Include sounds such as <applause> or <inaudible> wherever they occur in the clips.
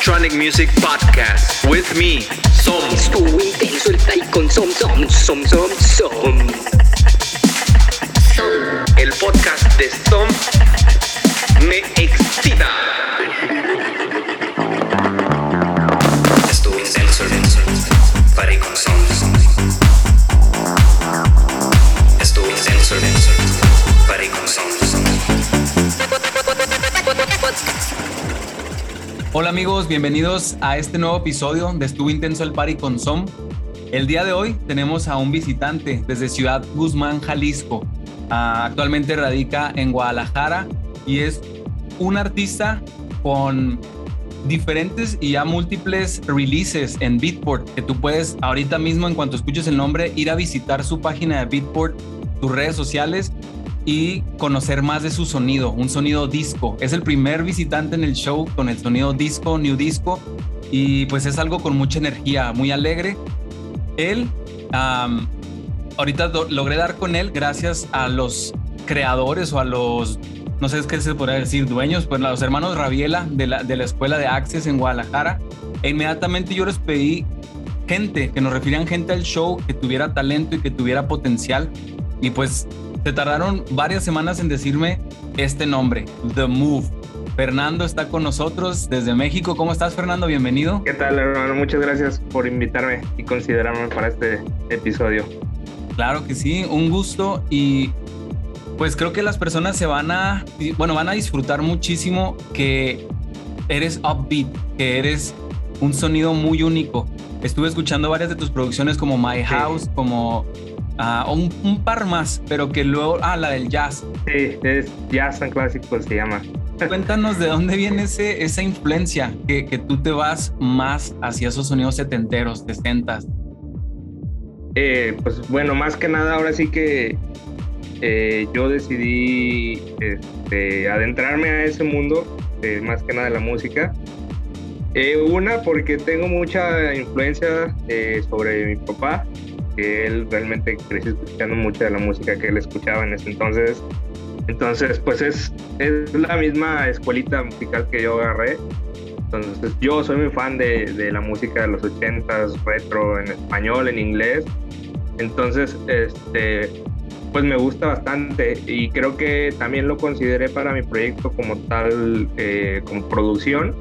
Electronic Music Podcast with me, Som. Con Som Som Som Som Som. El podcast de Som me excita. Hola amigos, bienvenidos a este nuevo episodio de Estuvo Intenso el Party con Som. El día de hoy tenemos a un visitante desde Ciudad Guzmán, Jalisco. Ah, actualmente radica en Guadalajara y es un artista con diferentes y ya múltiples releases en Beatport que tú puedes ahorita mismo en cuanto escuches el nombre ir a visitar su página de Beatport, sus redes sociales y conocer más de su sonido, un sonido disco. Es el primer visitante en el show con el sonido disco, new disco, y pues es algo con mucha energía, muy alegre. Él, am, ahorita logré dar con él gracias a los creadores o a los, no sé qué se podría decir, dueños, pues los hermanos Rabiela de la, de la escuela de Access en Guadalajara. E inmediatamente yo les pedí gente, que nos refirieran gente al show que tuviera talento y que tuviera potencial. Y pues se tardaron varias semanas en decirme este nombre, The Move. Fernando está con nosotros desde México. ¿Cómo estás, Fernando? Bienvenido. ¿Qué tal, hermano? Muchas gracias por invitarme y considerarme para este episodio. Claro que sí, un gusto y pues creo que las personas se van a, bueno, van a disfrutar muchísimo que eres upbeat, que eres un sonido muy único. Estuve escuchando varias de tus producciones como My House, como ah, un, un par más, pero que luego, ah, la del jazz. Sí, es Jazz and Clásico se llama. Cuéntanos de dónde viene ese, esa influencia, que, que tú te vas más hacia esos sonidos setenteros, sesentas. Eh, pues bueno, más que nada, ahora sí que eh, yo decidí este, adentrarme a ese mundo, eh, más que nada de la música. Eh, una, porque tengo mucha influencia sobre mi papá, él realmente creció escuchando mucha de la música que él escuchaba en ese entonces. Entonces, pues es, es la misma escuelita musical que yo agarré. Entonces, yo soy muy fan de, de la música de los 80s, retro, en español, en inglés. Entonces, este, pues me gusta bastante y creo que también lo consideré para mi proyecto como tal, eh, como producción,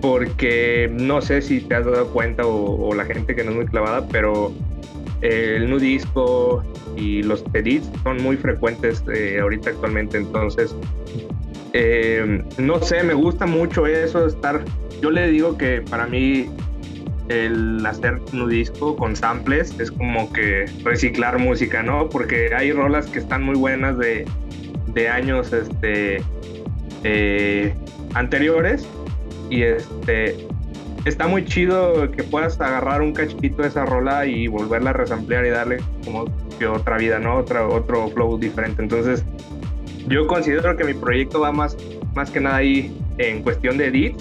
porque no sé si te has dado cuenta o, o la gente que no es muy clavada, pero el nu disco y los edits son muy frecuentes eh, ahorita actualmente, entonces eh, no sé, me gusta mucho eso de estar. Yo le digo que para mí el hacer un disco con samples es como que reciclar música, ¿no? Porque hay rolas que están muy buenas de, de años este, eh, anteriores y este está muy chido que puedas agarrar un cachito de esa rola y volverla a resamplear y darle como que otra vida, ¿no? Otra, otro flow diferente. Entonces, yo considero que mi proyecto va más, más que nada ahí en cuestión de edit.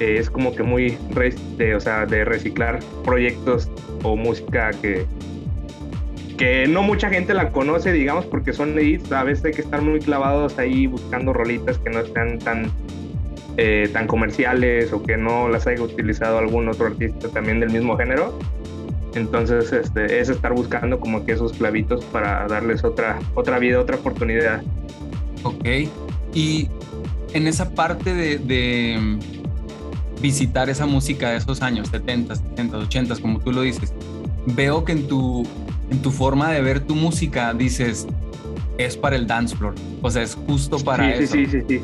Eh, es como que muy, de, o sea, de reciclar proyectos o música que, que no mucha gente la conoce, digamos, porque son edits. A veces hay que estar muy clavados ahí buscando rolitas que no sean tan, eh, tan comerciales o que no las haya utilizado algún otro artista también del mismo género. Entonces, este, es estar buscando como que esos clavitos para darles otra, otra vida, otra oportunidad. Ok. Y en esa parte de, de, visitar esa música de esos años, 70, 70, 80, como tú lo dices, veo que en tu, en tu forma de ver tu música dices, es para el dance floor. O sea, es justo para sí, eso. sí, sí, sí, sí.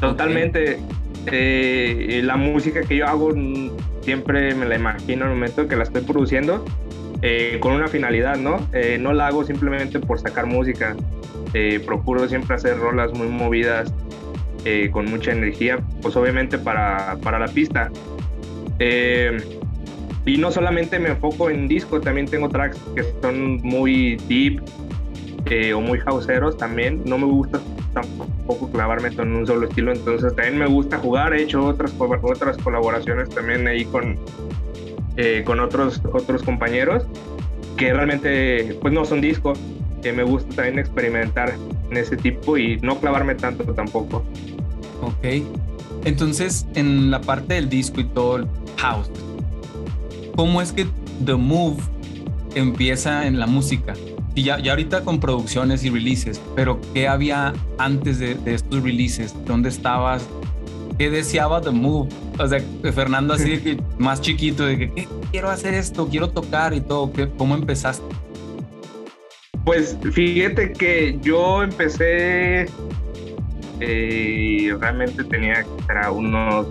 Totalmente. Eh, la música que yo hago mm, siempre me la imagino en el momento que la estoy produciendo eh, con una finalidad, ¿no? Eh, no la hago simplemente por sacar música. Procuro siempre hacer rolas muy movidas, con mucha energía, pues obviamente para, para la pista. Y no solamente me enfoco en disco, también tengo tracks que son muy deep o muy houseeros también. No me gusta tampoco clavarme en un solo estilo, entonces también me gusta jugar. He hecho otras, otras colaboraciones también ahí con, eh, con otros, otros compañeros que realmente pues no son discos. Que me gusta también experimentar en ese tipo y no clavarme tanto tampoco. Ok. Entonces, en la parte del disco y todo el house, ¿cómo es que The Move empieza en la música? Y ya, ya ahorita con producciones y releases, pero ¿qué había antes de, de estos releases? ¿Dónde estabas? ¿Qué deseaba The Move? O sea, Fernando así que <laughs> más chiquito, de que ¿qué? quiero hacer esto, quiero tocar y todo. ¿Qué, ¿Cómo empezaste? Pues fíjate que yo empecé, eh, realmente tenía para unos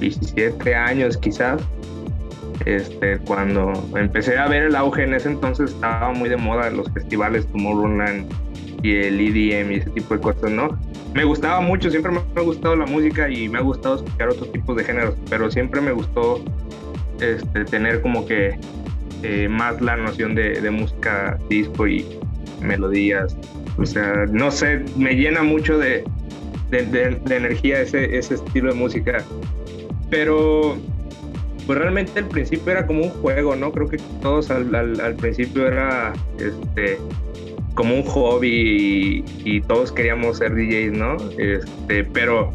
17 años quizás, este, cuando empecé a ver el auge en ese entonces estaba muy de moda los festivales como Roland y el EDM y ese tipo de cosas, ¿no? Me gustaba mucho, siempre me ha gustado la música y me ha gustado escuchar otros tipos de géneros, pero siempre me gustó este, tener como que eh, más la noción de, música disco y melodías. O sea, no sé, me llena mucho de energía ese, ese estilo de música. Pero pues realmente al principio era como un juego, ¿no? Creo que todos al, al, principio era este como un hobby y, todos queríamos ser DJs, ¿no? Este, pero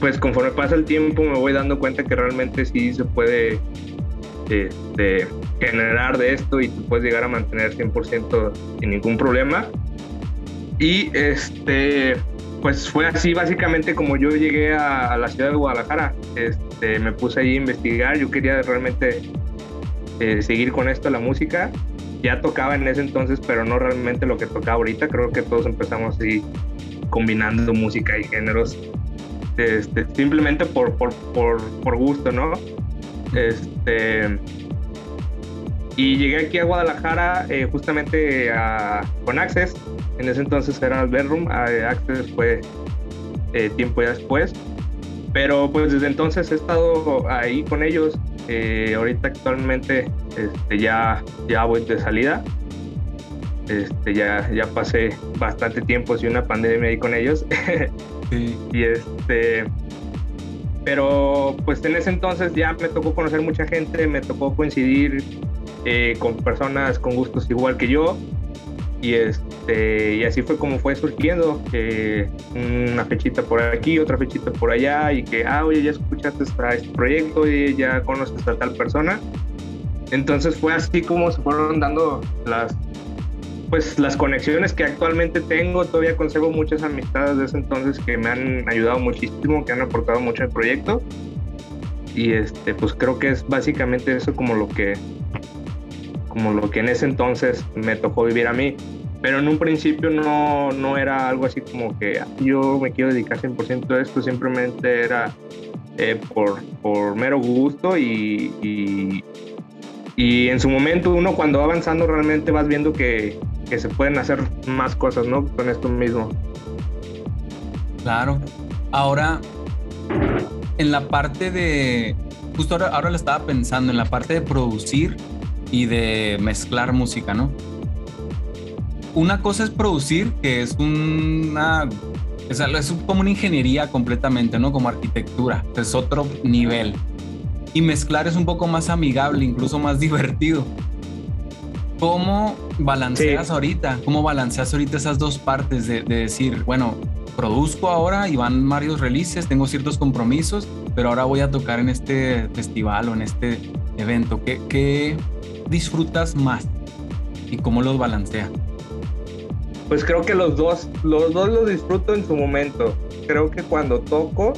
pues conforme pasa el tiempo me voy dando cuenta que realmente sí se puede este, generar de esto y puedes llegar a mantener 100% sin ningún problema. Y este, pues fue así básicamente como yo llegué a, la ciudad de Guadalajara. Este, me puse ahí a investigar, yo quería realmente eh, seguir con esto, la música. Ya tocaba en ese entonces, pero no realmente lo que tocaba ahorita. Creo que todos empezamos así combinando música y géneros este, simplemente por, por, por, por gusto, ¿no? Este, y llegué aquí a Guadalajara eh, justamente con Access. En ese entonces era el Bedroom. Access fue eh, tiempo ya después. Pero pues desde entonces he estado ahí con ellos. Eh, ahorita actualmente este, ya, ya voy de salida. Este, ya, ya pasé bastante tiempo sin una pandemia ahí con ellos. <laughs> sí. y este pero pues en ese entonces ya me tocó conocer mucha gente, me tocó coincidir eh, con personas con gustos igual que yo y este y así fue como fue surgiendo una fechita por aquí otra fechita por allá y que ah oye ya escuchaste este proyecto y ya conoces a tal persona entonces fue así como se fueron dando las pues las conexiones que actualmente tengo, todavía conservo muchas amistades de ese entonces que me han ayudado muchísimo, que han aportado mucho al proyecto. Y este, pues creo que es básicamente eso como lo que como lo que en ese entonces me tocó vivir a mí. Pero en un principio no, no era algo así como que yo me quiero dedicar 100% a esto, simplemente era eh, por, por mero gusto y, y, y en su momento uno cuando va avanzando realmente vas viendo que, que se pueden hacer más cosas, ¿no? Con esto mismo. Claro. Ahora, en la parte de, justo ahora, ahora lo estaba pensando, en la parte de producir y de mezclar música, ¿no? Una cosa es producir, que es una, es, es como una ingeniería completamente, ¿no? Como arquitectura, es otro nivel. Y mezclar es un poco más amigable, incluso más <laughs> divertido. ¿Cómo balanceas sí. ahorita? ¿Cómo balanceas ahorita esas dos partes de, de, decir, bueno, produzco ahora y van varios releases, tengo ciertos compromisos, pero ahora voy a tocar en este festival o en este evento? ¿Qué, qué disfrutas más y cómo los balancea? Pues creo que los dos, los dos los disfruto en su momento. Creo que cuando toco,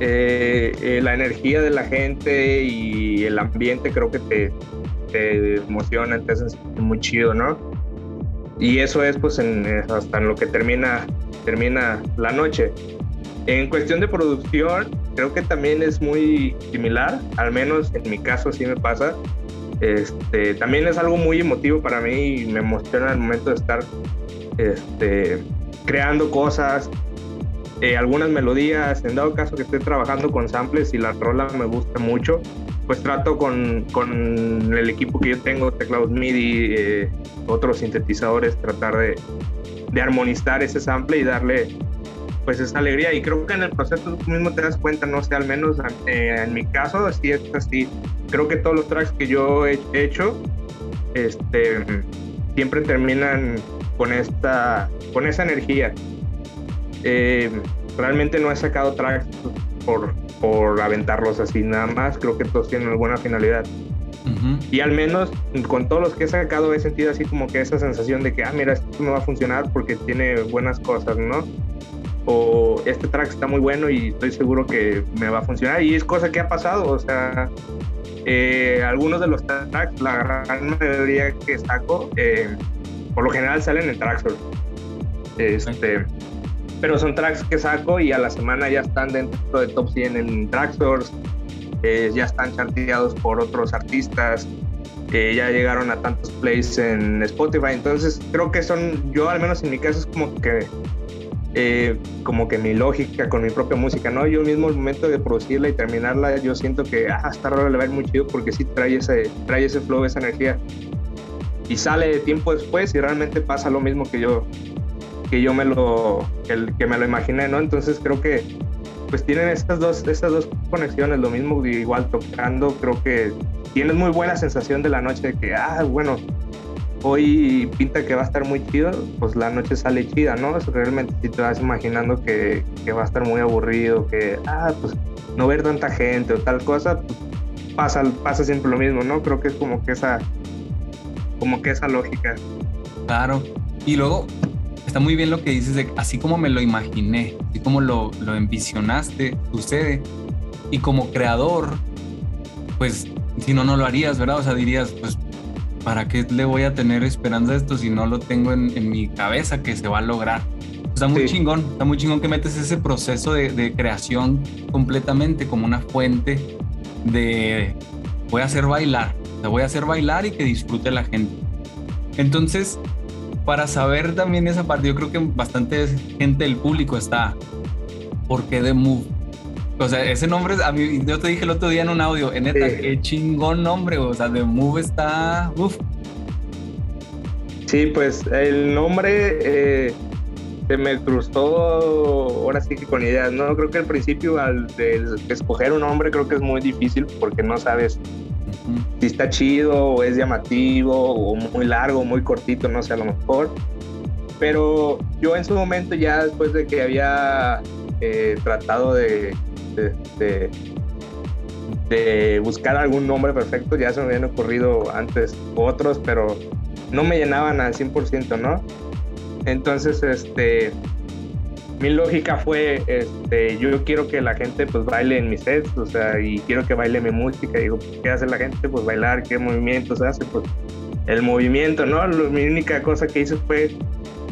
eh, eh, la energía de la gente y el ambiente creo que te, te emociona, te hace muy chido, ¿no? Y eso es pues hasta en lo que termina, termina la noche. En cuestión de producción, creo que también es muy similar, al menos en mi caso así me pasa. Este, también es algo muy emotivo para mí y me emociona el momento de estar este, creando cosas, eh, algunas melodías, en dado caso que esté trabajando con samples y la rola me gusta mucho, pues trato con, con el equipo que yo tengo, teclados MIDI, eh, otros sintetizadores, tratar de, de, armonizar ese sample y darle pues esa alegría. Y creo que en el proceso tú mismo te das cuenta, no sé, al menos eh, en mi caso, así es así. Creo que todos los tracks que yo he hecho, este, siempre terminan con esta, con esa energía. Eh, realmente no he sacado tracks por, por aventarlos así nada más. Creo que todos tienen alguna finalidad. Y al menos con todos los que he sacado he sentido así como que esa sensación de que, ah, mira, esto me va a funcionar porque tiene buenas cosas, ¿no? O este track está muy bueno y estoy seguro que me va a funcionar. Y es cosa que ha pasado, o sea, eh, algunos de los tracks, la gran mayoría que saco, eh, por lo general salen en Traxor. Este, pero son tracks que saco y a la semana ya están dentro de top 100 en Traxors eh, ya están chanteados por otros artistas, eh, ya llegaron a tantos plays en Spotify, entonces creo que son, yo al menos en mi caso es como que, eh, como que mi lógica con mi propia música, ¿no? Yo mismo el momento de producirla y terminarla, yo siento que, ah, está raro, le va a ir muy chido porque sí trae ese, trae ese flow, esa energía. Y sale tiempo después y realmente pasa lo mismo que yo, que yo me lo, que, que me lo imaginé, ¿no? Entonces creo que pues tienen estas dos, estas dos conexiones, lo mismo igual tocando, creo que tienes muy buena sensación de la noche, de que, ah, bueno, hoy pinta que va a estar muy chido, pues la noche sale chida, ¿no? realmente si te vas imaginando que, va a estar muy aburrido, que, ah, pues no ver tanta gente o tal cosa, pues pasa, pasa siempre lo mismo, ¿no? Creo que es como que esa, como que esa lógica. Claro. Y luego, está muy bien lo que dices de así como me lo imaginé, así como lo, lo envisionaste, sucede. Y como creador, pues si no, no lo harías, ¿verdad? O sea, dirías, pues, ¿para qué le voy a tener esperanza a esto si no lo tengo en, en mi cabeza que se va a lograr? Está muy chingón, está muy chingón que metes ese proceso de, de creación completamente como una fuente de voy a hacer bailar, sea, voy a hacer bailar y que disfrute la gente. Entonces, para saber también esa parte, yo creo que bastante gente del público está. ¿Por qué The Move? O sea, ese nombre, a mí, yo te dije el otro día en un audio, en neta, qué chingón nombre, o sea, The Move está, uf. Sí, pues el nombre eh, se me cruzó ahora sí que con ideas, ¿no? Creo que al principio al escoger un nombre creo que es muy difícil porque no sabes si está chido o es llamativo o muy largo, muy cortito, no sé, a lo mejor. Pero yo en su momento ya después de que había eh, tratado de, de, de, buscar algún nombre perfecto, ya se me habían ocurrido antes otros, pero no me llenaban al 100%, ¿no? Entonces, este, mi lógica fue, este, yo quiero que la gente pues baile en mis sets, o sea, y quiero que baile mi música. Digo, ¿qué hace la gente? Pues bailar, ¿qué movimientos hace? Pues el movimiento, ¿no? mi única cosa que hice fue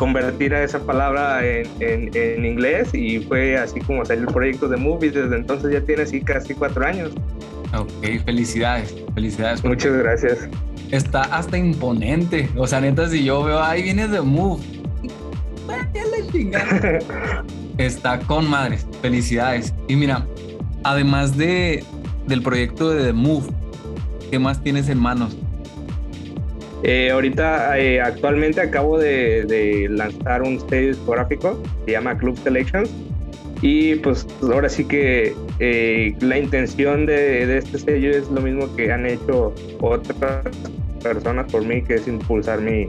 convertir a esa palabra en, en, inglés y fue así como salió el proyecto de Movies. Desde entonces ya tiene así casi cuatro años. Ok, felicidades, felicidades. Muchas gracias. Está hasta imponente. O sea, neta, si yo veo, ahí viene The Move <laughs> Está con madres. Felicidades. Y mira, además de, del proyecto de The Move, ¿qué más tienes en manos? Eh, ahorita, eh, actualmente acabo de, lanzar un sello discográfico, se llama Club Selections. Y pues ahora sí que eh, la intención de, de, este sello es lo mismo que han hecho otras personas por mí, que es impulsar mi,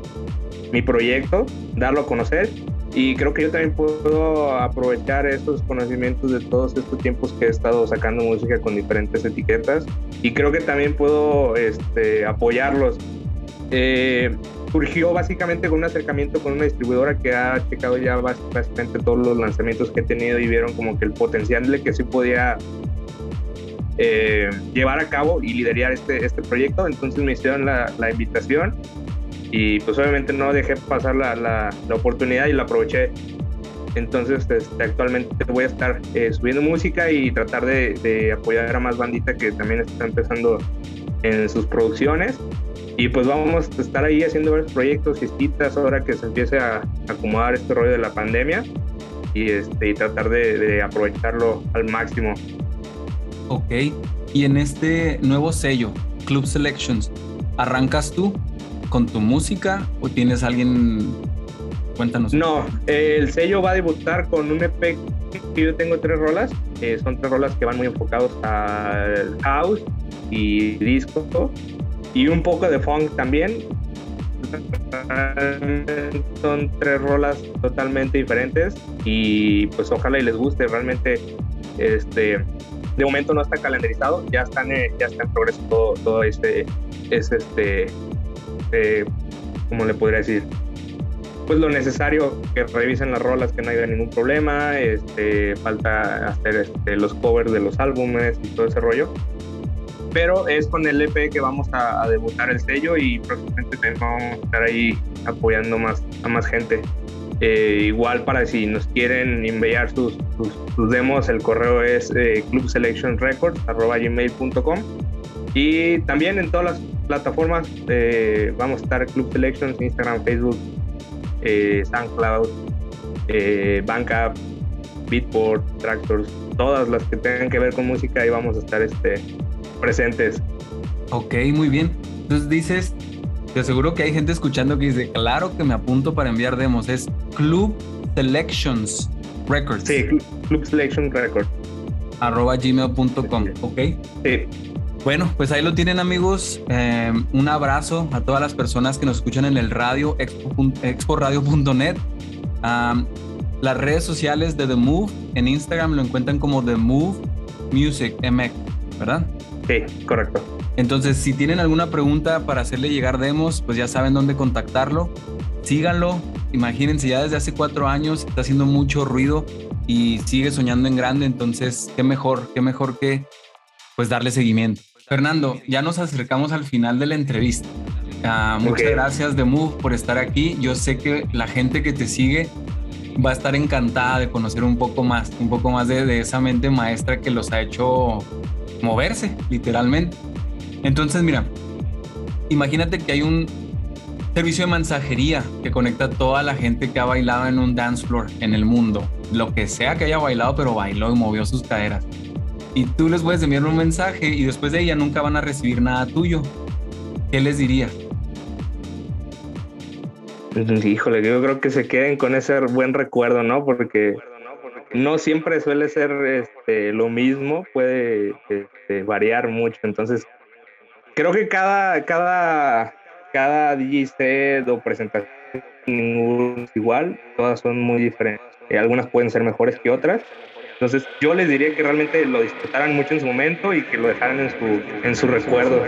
mi proyecto, darlo a conocer y creo que yo también puedo aprovechar estos conocimientos de todos estos tiempos que he estado sacando música con diferentes etiquetas y creo que también puedo este, apoyarlos. Eh, surgió básicamente con un acercamiento con una distribuidora que ha checado ya básicamente todos los lanzamientos que he tenido y vieron como que el potencial de que sí podía eh, llevar a cabo y liderar este, este proyecto. Entonces me hicieron la, invitación y pues obviamente no dejé pasar la, la, la oportunidad y la aproveché. Entonces este, actualmente voy a estar eh, subiendo música y tratar de, de, apoyar a más bandita que también está empezando en sus producciones. Y pues vamos a estar ahí haciendo varios proyectos, fiestitas, ahora que se empiece a acomodar este rollo de la pandemia y, este, y tratar de, de aprovecharlo al máximo. Ok, y en este nuevo sello, Club Selections, ¿arrancas tú con tu música o tienes alguien? Cuéntanos. No, el sello va a debutar con un EP que yo tengo tres rolas. Eh, son tres rolas que van muy enfocados al house y disco y un poco de funk también. son tres rolas totalmente diferentes y pues ojalá y les guste. Realmente, este, de momento no está calendarizado, ya están, eh, ya está en progreso todo, todo este, es este, eh, ¿cómo le podría decir? Pues lo necesario que revisen las rolas, que no haya ningún problema, este, falta hacer este, los covers de los álbumes y todo ese rollo pero es con el EP que vamos a, debutar el sello y próximamente vamos a estar ahí apoyando más a más gente. Eh, igual para si nos quieren enviar sus, demos, el correo es eh, clubselectionrecords.gmail.com y también en todas las plataformas eh, vamos a estar Club Selections, Instagram, Facebook, eh, SoundCloud, Bandcamp, Beatport, Tractors, todas las que tengan que ver con música y vamos a estar este, presentes. Ok, muy bien. Entonces dices, te aseguro que hay gente escuchando que dice, claro que me apunto para enviar demos. Es Club Selections Records. Sí, Club Selection Records. Arroba gmail.com, ok. Sí. Bueno, pues ahí lo tienen amigos. Eh, un abrazo a todas las personas que nos escuchan en el radio, exporadio.net. las redes sociales de The Move en Instagram lo encuentran como The Move Music MX, ¿verdad? Sí, correcto. Entonces, si tienen alguna pregunta para hacerle llegar demos, pues ya saben dónde contactarlo. Síganlo. Imagínense, ya desde hace cuatro años está haciendo mucho ruido y sigue soñando en grande. Entonces, qué mejor, qué mejor que pues darle seguimiento. Fernando, ya nos acercamos al final de la entrevista. Ah, muchas gracias de Move por estar aquí. Yo sé que la gente que te sigue va a estar encantada de conocer un poco más, un poco más de, de esa mente maestra que los ha hecho moverse, literalmente. Entonces, mira, imagínate que hay un servicio de mensajería que conecta a toda la gente que ha bailado en un dance floor en el mundo, lo que sea que haya bailado, pero bailó y movió sus caderas. Y tú les puedes enviar un mensaje y después de ella nunca van a recibir nada tuyo. ¿Qué les dirías? Híjole, yo creo que se queden con ese buen recuerdo, ¿no? Porque no siempre suele ser este, lo mismo, puede este, variar mucho. Entonces, creo que cada, cada, cada DJ o presentación es igual, todas son muy diferentes. Eh, algunas pueden ser mejores que otras. Entonces, yo les diría que realmente lo disfrutaran mucho en su momento y que lo dejaran en su, en su recuerdo.